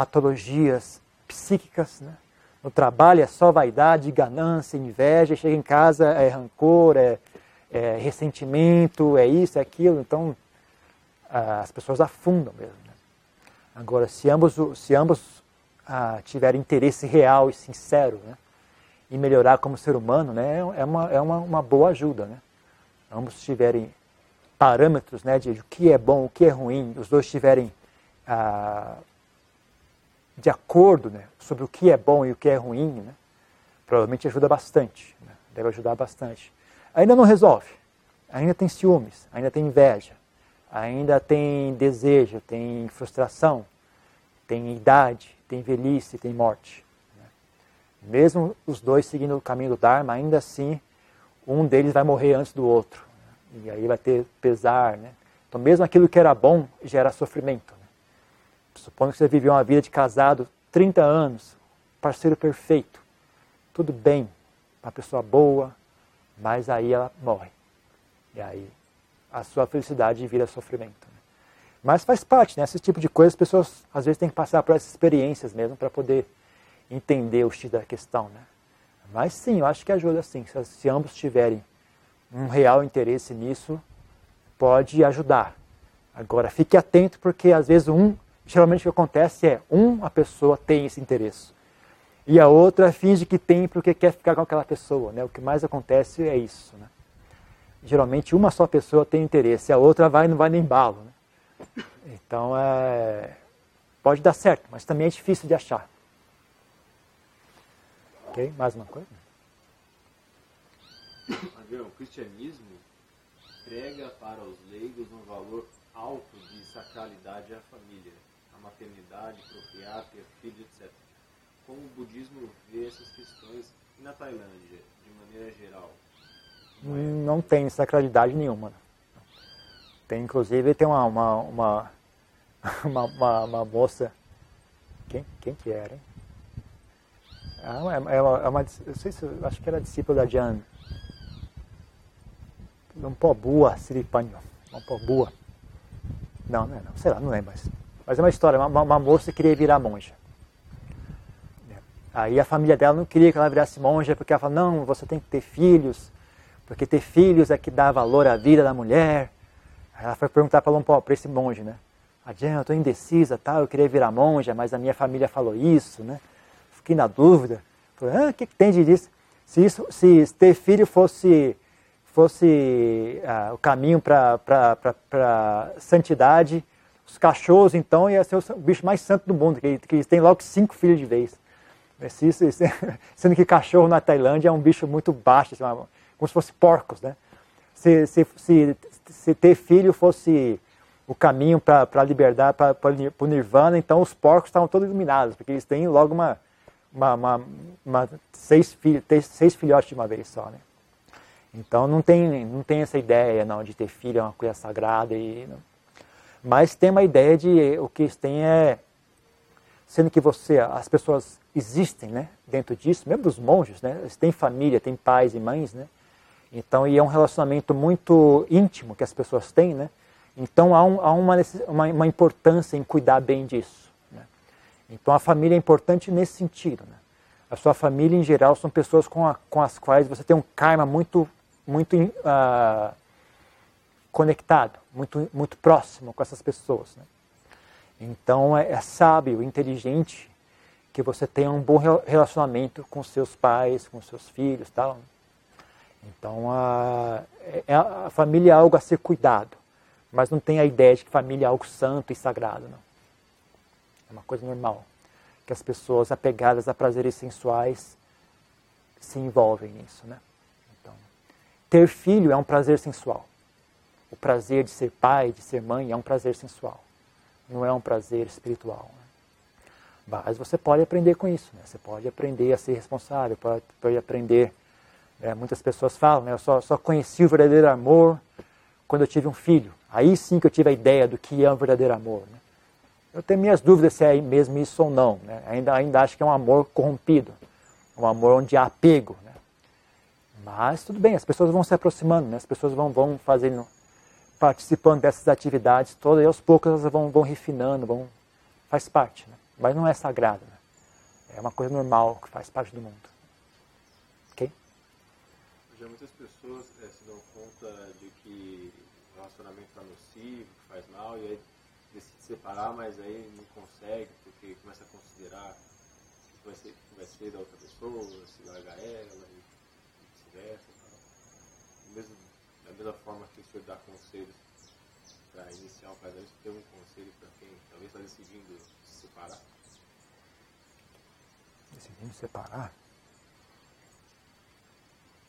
[SPEAKER 1] patologias psíquicas. Né? No trabalho é só vaidade, ganância, inveja, chega em casa é rancor, é, é ressentimento, é isso, é aquilo. Então as pessoas afundam mesmo. Né? Agora, se ambos, se ambos ah, tiverem interesse real e sincero né? em melhorar como ser humano, né? é, uma, é uma, uma boa ajuda. Né? Ambos tiverem parâmetros né, de o que é bom, o que é ruim, os dois tiverem ah, de acordo né, sobre o que é bom e o que é ruim, né, provavelmente ajuda bastante, né, deve ajudar bastante. Ainda não resolve, ainda tem ciúmes, ainda tem inveja, ainda tem desejo, tem frustração, tem idade, tem velhice, tem morte. Né. Mesmo os dois seguindo o caminho do Dharma, ainda assim um deles vai morrer antes do outro. Né, e aí vai ter pesar. Né? Então, mesmo aquilo que era bom gera sofrimento. Supondo que você viveu uma vida de casado 30 anos, parceiro perfeito, tudo bem, uma pessoa boa, mas aí ela morre. E aí a sua felicidade vira sofrimento. Né? Mas faz parte, né? Esse tipo de coisa as pessoas às vezes têm que passar por essas experiências mesmo para poder entender o X da questão, né? Mas sim, eu acho que ajuda sim. Se, se ambos tiverem um real interesse nisso, pode ajudar. Agora, fique atento porque às vezes um geralmente o que acontece é, um, a pessoa tem esse interesse. E a outra finge que tem porque quer ficar com aquela pessoa. Né? O que mais acontece é isso. Né? Geralmente uma só pessoa tem interesse, a outra vai não vai nem embalo. Né? Então é, pode dar certo, mas também é difícil de achar. Ok? Mais uma coisa?
[SPEAKER 2] Adriano, o cristianismo prega para os leigos um valor alto de sacralidade à família, à maternidade, procriar, ter filho, etc. Como o budismo vê essas questões na Tailândia, de maneira geral?
[SPEAKER 1] Não tem sacralidade nenhuma. Tem, inclusive, tem uma, uma, uma, uma, uma, moça. Quem, quem que era, hein? É, é, é, uma, é uma, eu sei se, acho que era discípula da Jan. Lumpobua Siripanho. Lumpobua. Não, não é não. Sei lá, não lembro mais. Mas é uma história. Uma, uma moça queria virar monja. Aí a família dela não queria que ela virasse monja, porque ela falou, não, você tem que ter filhos, porque ter filhos é que dá valor à vida da mulher. Aí ela foi perguntar para esse monge, né? Adianta, eu estou indecisa, tá? eu queria virar monja, mas a minha família falou isso, né? Fiquei na dúvida. Falei, ah, o que, que tem de disso? Se, isso, se ter filho fosse fosse ah, o caminho para santidade, os cachorros, então, ia ser o bicho mais santo do mundo, que, que eles têm logo cinco filhos de vez. Sendo que cachorro na Tailândia é um bicho muito baixo, assim, como se fosse porcos, né? Se, se, se, se ter filho fosse o caminho para a liberdade, para o nirvana, então os porcos estavam todos iluminados, porque eles têm logo uma, uma, uma, uma seis, filhos, seis filhotes de uma vez só, né? Então não tem, não tem essa ideia não, de ter filho é uma coisa sagrada. E. Mas tem uma ideia de o que eles têm é. Sendo que você, as pessoas existem né, dentro disso, mesmo os monges, né, eles têm família, têm pais e mães, né? Então, e é um relacionamento muito íntimo que as pessoas têm, né? Então há, um, há uma, uma, uma, importância em cuidar bem disso. Né? Então a família é importante nesse sentido. Né? A sua família, em geral, são pessoas com, a, com as quais você tem um karma muito muito uh, conectado, muito, muito próximo com essas pessoas. Né? Então é, é, sábio, inteligente que você tenha um bom relacionamento com seus pais, com seus filhos, tal. Então a, é, a família é algo a ser cuidado, mas não tem a ideia de que família é algo santo e sagrado, não. É uma coisa normal que as pessoas apegadas a prazeres sensuais se envolvem nisso, né? Ter filho é um prazer sensual. O prazer de ser pai, de ser mãe, é um prazer sensual. Não é um prazer espiritual. Né? Mas você pode aprender com isso. Né? Você pode aprender a ser responsável, pode, pode aprender. Né? Muitas pessoas falam, né? eu só, só conheci o verdadeiro amor quando eu tive um filho. Aí sim que eu tive a ideia do que é um verdadeiro amor. Né? Eu tenho minhas dúvidas se é mesmo isso ou não. Né? Ainda, ainda acho que é um amor corrompido, um amor onde há apego. Mas tudo bem, as pessoas vão se aproximando, né? as pessoas vão, vão fazendo, participando dessas atividades todas e aos poucos elas vão, vão refinando, vão, faz parte. Né? Mas não é sagrado. Né? É uma coisa normal que faz parte do mundo. Ok?
[SPEAKER 2] Já muitas pessoas é, se dão conta de que o relacionamento está nocivo, que faz mal, e aí decide separar, mas aí não consegue, porque começa a considerar que vai ser, vai ser da outra pessoa, se largar ela, vice-versa. Mesmo, mesma forma que o senhor dá conselhos para iniciar um casamento, tem um conselho para quem talvez está decidindo se separar?
[SPEAKER 1] Decidindo separar?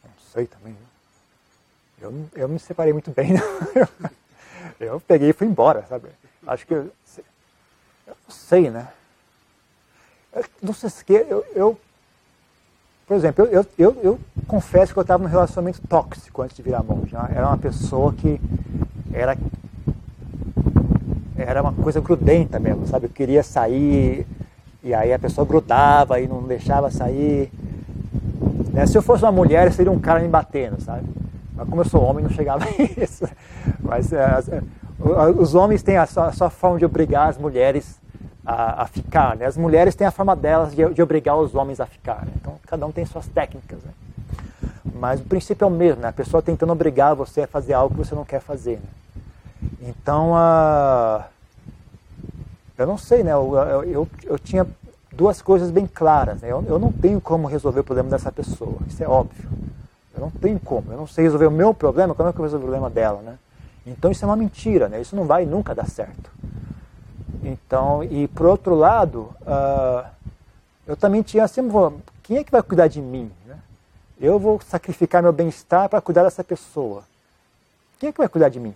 [SPEAKER 1] Não sei também. Né? Eu, eu me separei muito bem. Eu, eu peguei e fui embora, sabe? Acho que eu, eu não sei, né? Eu, não sei se eu, eu por exemplo, eu, eu, eu confesso que eu estava num relacionamento tóxico antes de virar monge. Né? Era uma pessoa que era, era uma coisa grudenta mesmo, sabe? Eu queria sair e aí a pessoa grudava e não deixava sair. Né? Se eu fosse uma mulher, seria um cara me batendo, sabe? Mas como eu sou homem, não chegava a isso. Mas é, os homens têm a sua, a sua forma de obrigar as mulheres a, a ficar. Né? As mulheres têm a forma delas de, de obrigar os homens a ficar. Né? Então, cada um tem suas técnicas. Né? Mas o princípio é o mesmo, né? a pessoa tentando obrigar você a fazer algo que você não quer fazer. Né? Então, a... eu não sei, né? Eu, eu, eu, tinha duas coisas bem claras. Né? Eu, eu não tenho como resolver o problema dessa pessoa, isso é óbvio. Eu não tenho como. Eu não sei resolver o meu problema, como é que eu vou resolver o problema dela, né? Então isso é uma mentira, né? Isso não vai nunca dar certo. Então, e por outro lado, uh, eu também tinha assim, quem é que vai cuidar de mim? Né? Eu vou sacrificar meu bem-estar para cuidar dessa pessoa. Quem é que vai cuidar de mim?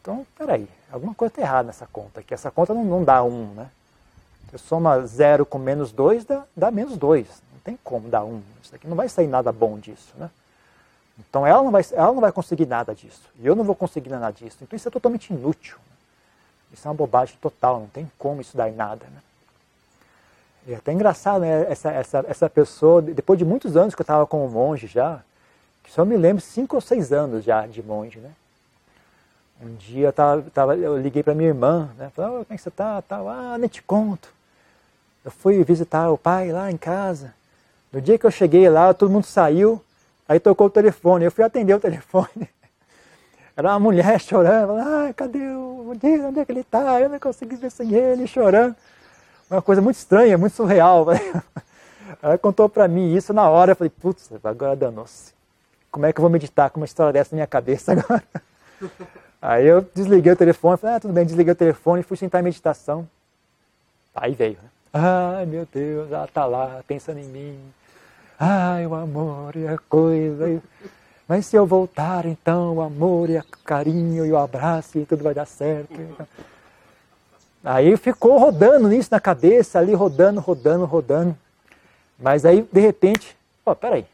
[SPEAKER 1] Então, peraí, alguma coisa está errada nessa conta, que essa conta não, não dá um, né? Você soma zero com menos dois, dá, dá menos dois. Não tem como dar um. Isso aqui não vai sair nada bom disso, né? Então ela não, vai, ela não vai conseguir nada disso. E eu não vou conseguir nada disso. Então isso é totalmente inútil. Isso é uma bobagem total, não tem como isso dar em nada. Né? É até engraçado, né? Essa, essa, essa pessoa, depois de muitos anos que eu estava como monge já, que só me lembro cinco ou seis anos já de monge, né? Um dia eu, tava, tava eu liguei para minha irmã, né? Falei, oh, como é que você está? Ah, nem te conto. Eu fui visitar o pai lá em casa. No dia que eu cheguei lá, todo mundo saiu, aí tocou o telefone. Eu fui atender o telefone. Era uma mulher chorando, ah, cadê o Diz, onde é que ele está? Eu não consegui ver sem ele, chorando. Uma coisa muito estranha, muito surreal. Ela contou para mim isso na hora, eu falei, putz, agora danou-se. Como é que eu vou meditar com uma história dessa na minha cabeça agora? Aí eu desliguei o telefone, falei, ah, tudo bem, desliguei o telefone e fui sentar em meditação. Aí veio, né? Ai, meu Deus, ela está lá pensando em mim. Ai, o amor e a coisa. Mas se eu voltar, então, o amor e o carinho e o abraço e tudo vai dar certo. Aí ficou rodando nisso na cabeça, ali rodando, rodando, rodando. Mas aí, de repente, ó, peraí.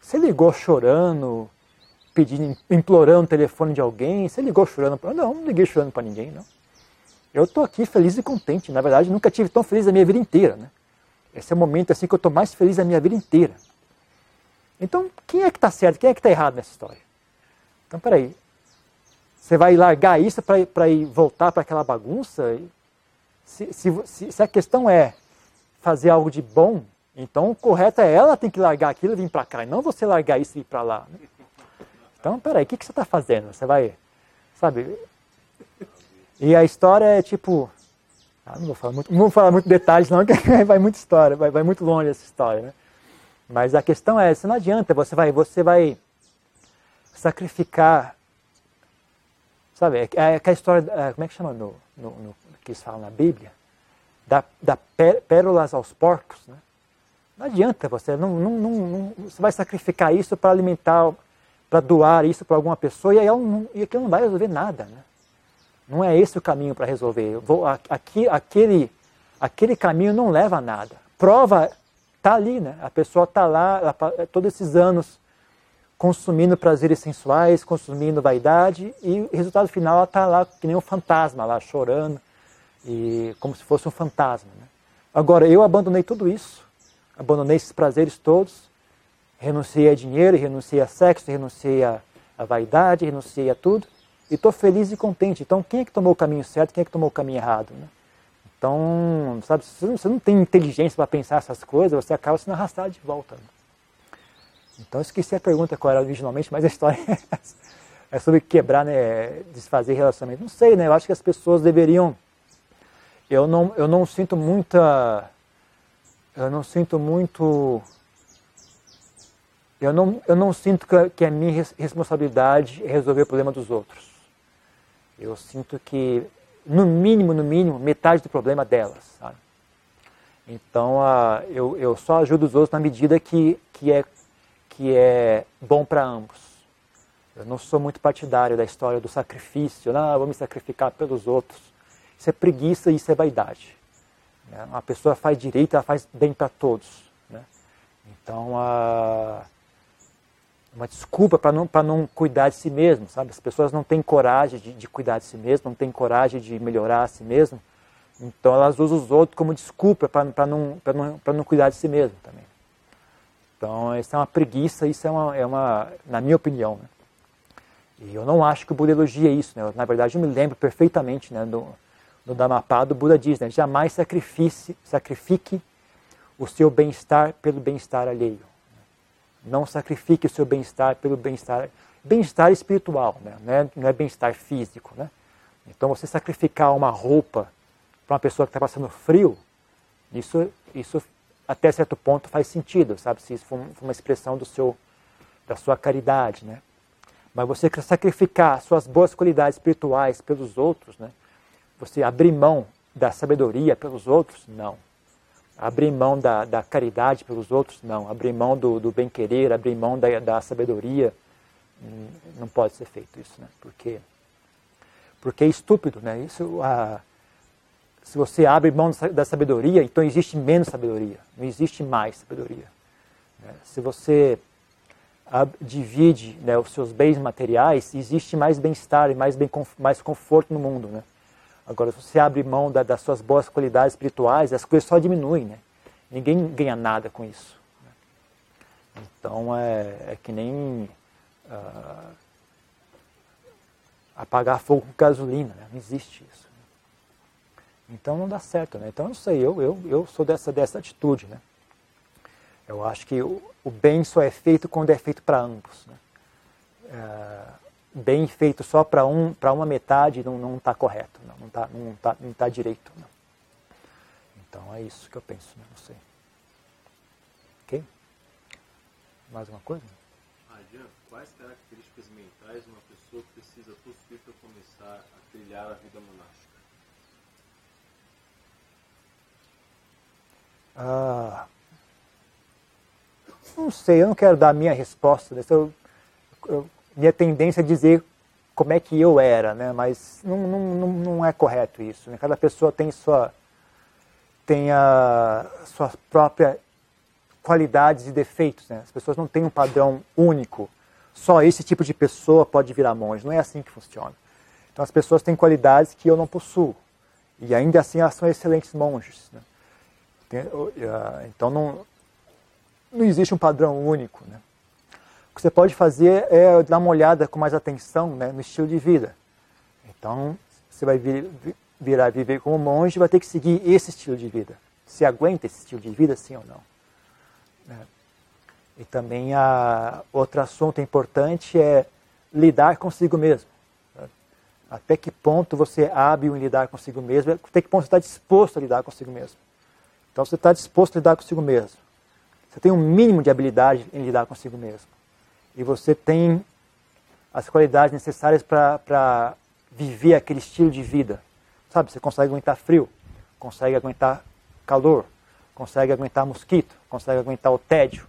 [SPEAKER 1] Você ligou chorando, pedindo, implorando o telefone de alguém? Você ligou chorando para. Não, não liguei chorando para ninguém, não. Eu estou aqui feliz e contente. Na verdade, nunca tive tão feliz a minha vida inteira, né? Esse é o momento assim que eu estou mais feliz a minha vida inteira. Então, quem é que está certo, quem é que está errado nessa história? Então, peraí, você vai largar isso para ir voltar para aquela bagunça? Se, se, se, a questão é fazer algo de bom, então o correto é ela tem que largar aquilo e vir para cá, e não você largar isso e ir para lá. Né? Então, peraí, o que, que você está fazendo? Você vai, sabe? E a história é tipo, ah, não vou falar muito, não vou falar muito detalhes não, que vai muita história, vai, vai muito longe essa história, né? Mas a questão é, se não adianta, você vai, você vai sacrificar, sabe, é, é aquela história, é, como é que chama no, no, no que eles falam na Bíblia? Da, da pérolas aos porcos, né? Não adianta você, não, não, não, você vai sacrificar isso para alimentar, para doar isso para alguma pessoa e, aí não, e aquilo não vai resolver nada, né? Não é esse o caminho para resolver. Vou, aqui, aquele, aquele caminho não leva a nada. Prova Está ali, né? A pessoa está lá ela, todos esses anos consumindo prazeres sensuais, consumindo vaidade e o resultado final ela está lá que nem um fantasma lá chorando e como se fosse um fantasma. Né? Agora eu abandonei tudo isso, abandonei esses prazeres todos, renunciei a dinheiro, renunciei a sexo, renunciei a, a vaidade, renunciei a tudo e estou feliz e contente. Então quem é que tomou o caminho certo, quem é que tomou o caminho errado? Né? Então, sabe, se você não tem inteligência para pensar essas coisas, você acaba sendo arrastado de volta. Então, eu esqueci a pergunta qual era originalmente, mas a história é, essa. é sobre quebrar, né, desfazer relacionamento. Não sei, né? Eu acho que as pessoas deveriam. Eu não, eu não sinto muita. Eu não sinto muito. Eu não, eu não sinto que, a minha responsabilidade é resolver o problema dos outros. Eu sinto que no mínimo, no mínimo, metade do problema delas. Sabe? Então, uh, eu, eu só ajudo os outros na medida que, que, é, que é bom para ambos. Eu não sou muito partidário da história do sacrifício, não, vou me sacrificar pelos outros. Isso é preguiça e isso é vaidade. Né? Uma pessoa faz direito, ela faz bem para todos. Né? Então, uh, uma desculpa para não, não cuidar de si mesmo, sabe? As pessoas não têm coragem de, de cuidar de si mesmo, não têm coragem de melhorar a si mesmo, então elas usam os outros como desculpa para não, não, não cuidar de si mesmo também. Então isso é uma preguiça, isso é uma, é uma na minha opinião. Né? E eu não acho que o Buda elogia isso. Né? Na verdade, eu me lembro perfeitamente né, do, do Dhammapada, o Buda diz, né, jamais sacrifique, sacrifique o seu bem-estar pelo bem-estar alheio. Não sacrifique o seu bem-estar pelo bem-estar bem-estar espiritual, né? não é, é bem-estar físico. Né? Então você sacrificar uma roupa para uma pessoa que está passando frio, isso, isso até certo ponto faz sentido, sabe? Se isso for uma expressão do seu, da sua caridade, né? Mas você sacrificar suas boas qualidades espirituais pelos outros, né? Você abrir mão da sabedoria pelos outros, não. Abrir mão da, da caridade pelos outros, não. Abrir mão do, do bem-querer, abrir mão da, da sabedoria, hum, não pode ser feito isso, né? Porque, porque é estúpido, né? Isso, a, se você abre mão da sabedoria, então existe menos sabedoria, não existe mais sabedoria. Né? Se você divide né, os seus bens materiais, existe mais bem-estar e mais, bem, mais conforto no mundo. Né? Agora, se você abre mão da, das suas boas qualidades espirituais, as coisas só diminuem. Né? Ninguém ganha nada com isso. Né? Então, é, é, que nem uh, apagar fogo com gasolina. Né? Não existe isso. Então não dá certo, né? Então não sei, eu, eu, eu sou dessa, dessa atitude, né? Eu acho que o, o bem só é feito quando é feito para ambos. Né? É, bem feito só para um, uma metade não está correto, não está não tá, não tá direito. Não. Então é isso que eu penso, né? não sei. Ok? Mais uma coisa?
[SPEAKER 2] Adian, quais características mentais uma pessoa precisa possuir para começar a trilhar a vida monástica?
[SPEAKER 1] Ah, não sei, eu não quero dar a minha resposta. Eu, eu, minha tendência é dizer como é que eu era, né? mas não, não, não é correto isso. Né? Cada pessoa tem sua, tem a, suas próprias qualidades e defeitos. Né? As pessoas não têm um padrão único. Só esse tipo de pessoa pode virar monge. Não é assim que funciona. Então as pessoas têm qualidades que eu não possuo. E ainda assim elas são excelentes monges. Né? Ah, então não, não existe um padrão único. Né? O que você pode fazer é dar uma olhada com mais atenção né, no estilo de vida. Então, você vai vir, virar viver como monge vai ter que seguir esse estilo de vida. Se aguenta esse estilo de vida, sim ou não. Né? E também a, outro assunto importante é lidar consigo mesmo. Até que ponto você é hábil em lidar consigo mesmo, até que ponto você está disposto a lidar consigo mesmo. Então você está disposto a lidar consigo mesmo. Você tem um mínimo de habilidade em lidar consigo mesmo. E você tem as qualidades necessárias para viver aquele estilo de vida. Sabe, você consegue aguentar frio, consegue aguentar calor, consegue aguentar mosquito, consegue aguentar o tédio,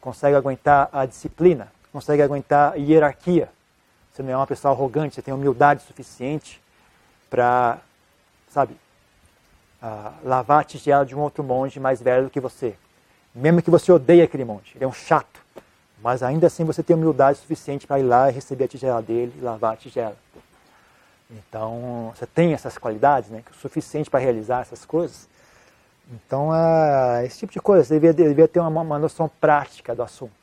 [SPEAKER 1] consegue aguentar a disciplina, consegue aguentar a hierarquia. Você não é uma pessoa arrogante, você tem humildade suficiente para, sabe, uh, lavar a tigela de um outro monge mais velho do que você. Mesmo que você odeie aquele monge, ele é um chato. Mas ainda assim você tem humildade suficiente para ir lá e receber a tigela dele e lavar a tigela. Então, você tem essas qualidades, né, que é o suficiente para realizar essas coisas. Então, uh, esse tipo de coisa, você devia, devia ter uma, uma noção prática do assunto.